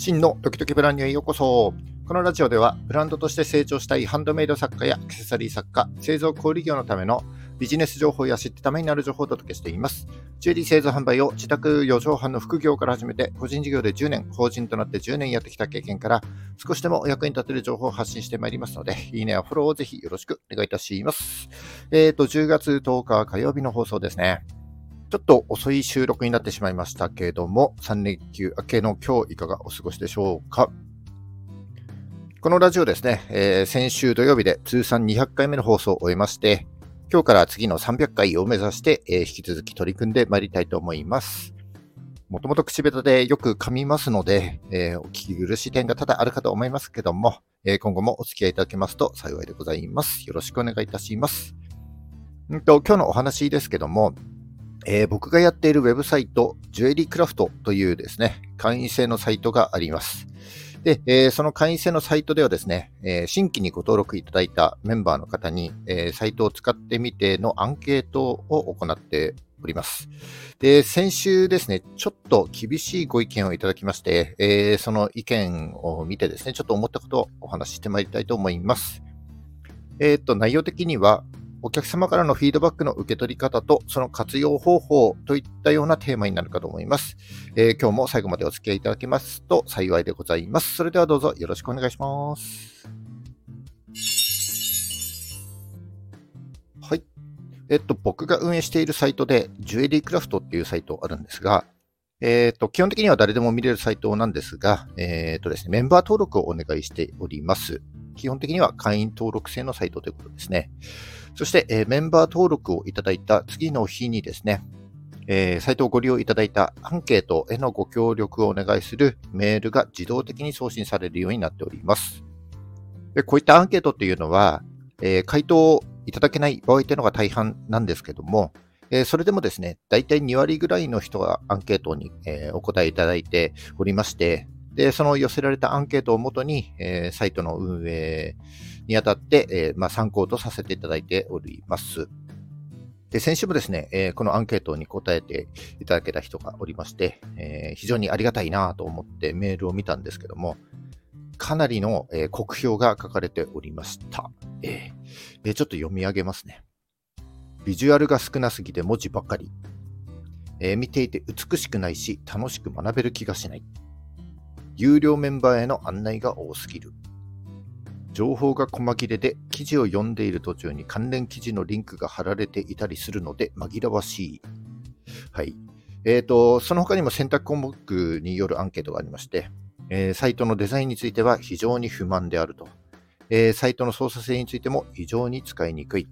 真のドキドキブランニュへようこそ。このラジオでは、ブランドとして成長したいハンドメイド作家やアクセサリー作家、製造小売業のためのビジネス情報や知ってためになる情報をお届けしています。ジュエリー製造販売を自宅4畳半の副業から始めて、個人事業で10年、法人となって10年やってきた経験から、少しでもお役に立てる情報を発信してまいりますので、いいねやフォローをぜひよろしくお願いいたします。えっ、ー、と、10月10日火曜日の放送ですね。ちょっと遅い収録になってしまいましたけれども、3連休明けの今日いかがお過ごしでしょうか？このラジオですね、えー、先週土曜日で通算200回目の放送を終えまして、今日から次の300回を目指して、えー、引き続き取り組んでまいりたいと思います。もともと口下手でよく噛みますので、えー、お聞き苦しい点が多々あるかと思いますけども、えー、今後もお付き合いいただけますと幸いでございます。よろしくお願いいたします。んと今日のお話ですけども、えー、僕がやっているウェブサイト、ジュエリークラフトというですね、会員制のサイトがあります。で、えー、その会員制のサイトではですね、えー、新規にご登録いただいたメンバーの方に、えサイトを使ってみてのアンケートを行っております。で、先週ですね、ちょっと厳しいご意見をいただきまして、えその意見を見てですね、ちょっと思ったことをお話ししてまいりたいと思います。えっ、と、内容的には、お客様からのフィードバックの受け取り方とその活用方法といったようなテーマになるかと思います。えー、今日も最後までお付き合いいただけますと幸いでございます。それではどうぞよろしくお願いします。はい。えっと、僕が運営しているサイトで、ジュエリークラフトっていうサイトあるんですが、えっ、と、基本的には誰でも見れるサイトなんですが、えっ、とですね、メンバー登録をお願いしております。基本的には会員登録制のサイトということですね。そして、え、メンバー登録をいただいた次の日にですね、え、サイトをご利用いただいたアンケートへのご協力をお願いするメールが自動的に送信されるようになっております。でこういったアンケートっていうのは、え、回答をいただけない場合というのが大半なんですけども、え、それでもですね、大体2割ぐらいの人がアンケートに、え、お答えいただいておりまして、で、その寄せられたアンケートをもとに、えー、サイトの運営にあたって、えー、まあ、参考とさせていただいております。で、先週もですね、えー、このアンケートに答えていただけた人がおりまして、えー、非常にありがたいなと思ってメールを見たんですけども、かなりの、えー、酷評が書かれておりました。えー、ちょっと読み上げますね。ビジュアルが少なすぎて文字ばっかり。えー、見ていて美しくないし、楽しく学べる気がしない。有料メンバーへの案内が多すぎる。情報が細切れで記事を読んでいる途中に関連記事のリンクが貼られていたりするので紛らわしい。はい。えっ、ー、と、その他にも選択項目によるアンケートがありまして、えー、サイトのデザインについては非常に不満であると。えー、サイトの操作性についても非常に使いにくい。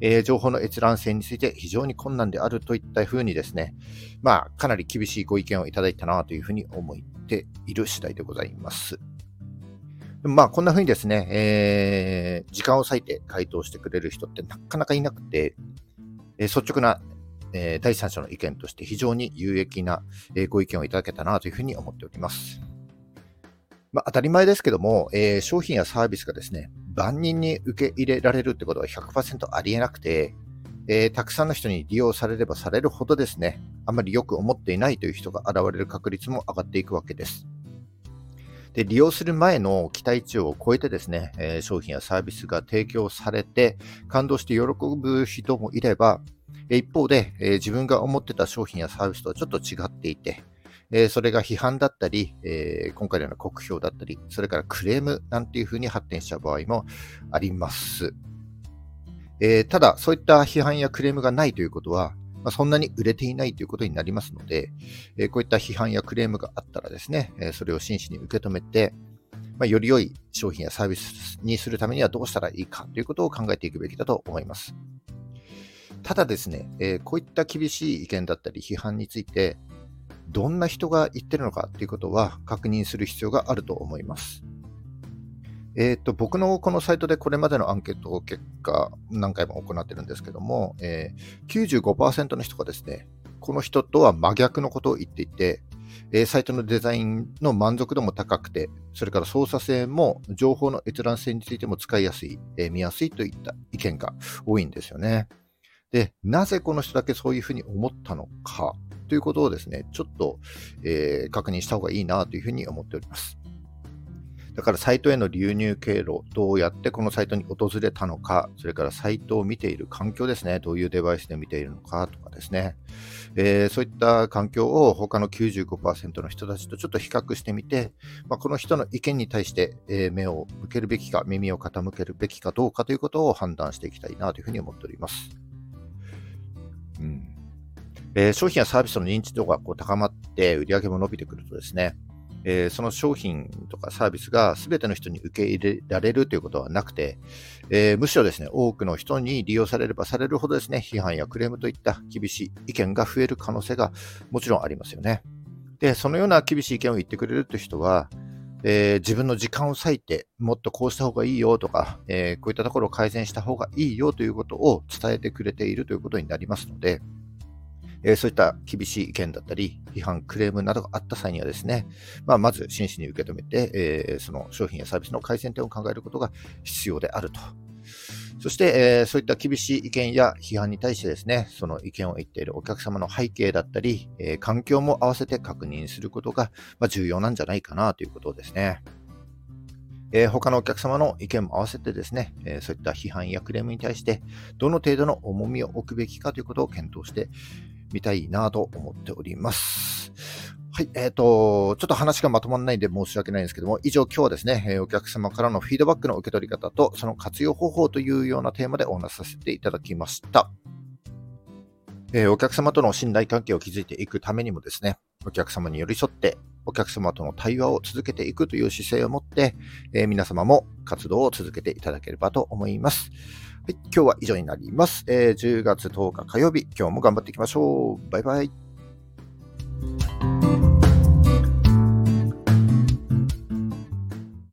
えー、情報の閲覧性について非常に困難であるといったふうにですね、まあ、かなり厳しいご意見をいただいたなというふうに思っている次第でございます。まあ、こんなふうにですね、えー、時間を割いて回答してくれる人ってなかなかいなくて、え、率直な、え、第三者の意見として非常に有益な、えご意見をいただけたなというふうに思っております。まあ、当たり前ですけども、え商品やサービスがですね、万人に受け入れられるってことは100%ありえなくて、えーたくさんの人に利用されればされるほどですね、あまりよく思っていないという人が現れる確率も上がっていくわけです。で、利用する前の期待値を超えてですね、えー、商品やサービスが提供されて、感動して喜ぶ人もいれば、一方で、えー、自分が思ってた商品やサービスとはちょっと違っていて、えー、それが批判だったり、えー、今回のような酷評だったり、それからクレームなんていうふうに発展しちゃう場合もあります。えー、ただ、そういった批判やクレームがないということは、まあ、そんなに売れていないということになりますので、えー、こういった批判やクレームがあったらですね、えー、それを真摯に受け止めて、まあ、より良い商品やサービスにするためにはどうしたらいいかということを考えていくべきだと思います。ただですね、えー、こういった厳しい意見だったり批判について、どんな人が言ってるのかということは確認する必要があると思います。え、ー、と、僕のこのサイトでこれまでのアンケート結果何回も行ってるんですけども、えー、95%の人がですね、この人とは真逆のことを言っていて、えー、サイトのデザインの満足度も高くて、それから操作性も情報の閲覧性についても使いやすい、えー、見やすいといった意見が多いんですよね。で、なぜこの人だけそういうふうに思ったのかということをですね、ちょっと、えー、確認した方がいいなというふうに思っております。だからサイトへの流入経路、どうやってこのサイトに訪れたのか、それからサイトを見ている環境ですね、どういうデバイスで見ているのかとかですね、えー、そういった環境を他の95%の人たちとちょっと比較してみて、まあ、この人の意見に対して、え、目を向けるべきか、耳を傾けるべきかどうかということを判断していきたいなというふうに思っております。うん。えー、商品やサービスの認知度がこう高まって売り上げも伸びてくるとですね、えー、その商品とかサービスが全ての人に受け入れられるということはなくて、えー、むしろですね、多くの人に利用されればされるほどですね、批判やクレームといった厳しい意見が増える可能性がもちろんありますよね。で、そのような厳しい意見を言ってくれるという人は、えー、自分の時間を割いて、もっとこうした方がいいよとか、え、こういったところを改善した方がいいよということを伝えてくれているということになりますので、えそういった厳しい意見だったり、批判、クレームなどがあった際にはですね、まあ、まず真摯に受け止めて、えその商品やサービスの改善点を考えることが必要であると。そして、えそういった厳しい意見や批判に対してですね、その意見を言っているお客様の背景だったり、え環境も合わせて確認することが、ま重要なんじゃないかなということですね。えー、他のお客様の意見も合わせてですね、えー、そういった批判やクレームに対して、どの程度の重みを置くべきかということを検討して見たいなと思っております。はい、えっ、ー、と、ちょっと話がまとまらないんで申し訳ないんですけども、以上今日はですね、えお客様からのフィードバックの受け取り方と、その活用方法というようなテーマでお話しさせていただきました。え、お客様との信頼関係を築いていくためにもですね、お客様に寄り添って、お客様との対話を続けていくという姿勢を持って、え、皆様も活動を続けていただければと思います。はい、今日は以上になります。え、10月10日火曜日、今日も頑張っていきましょう。バイバイ。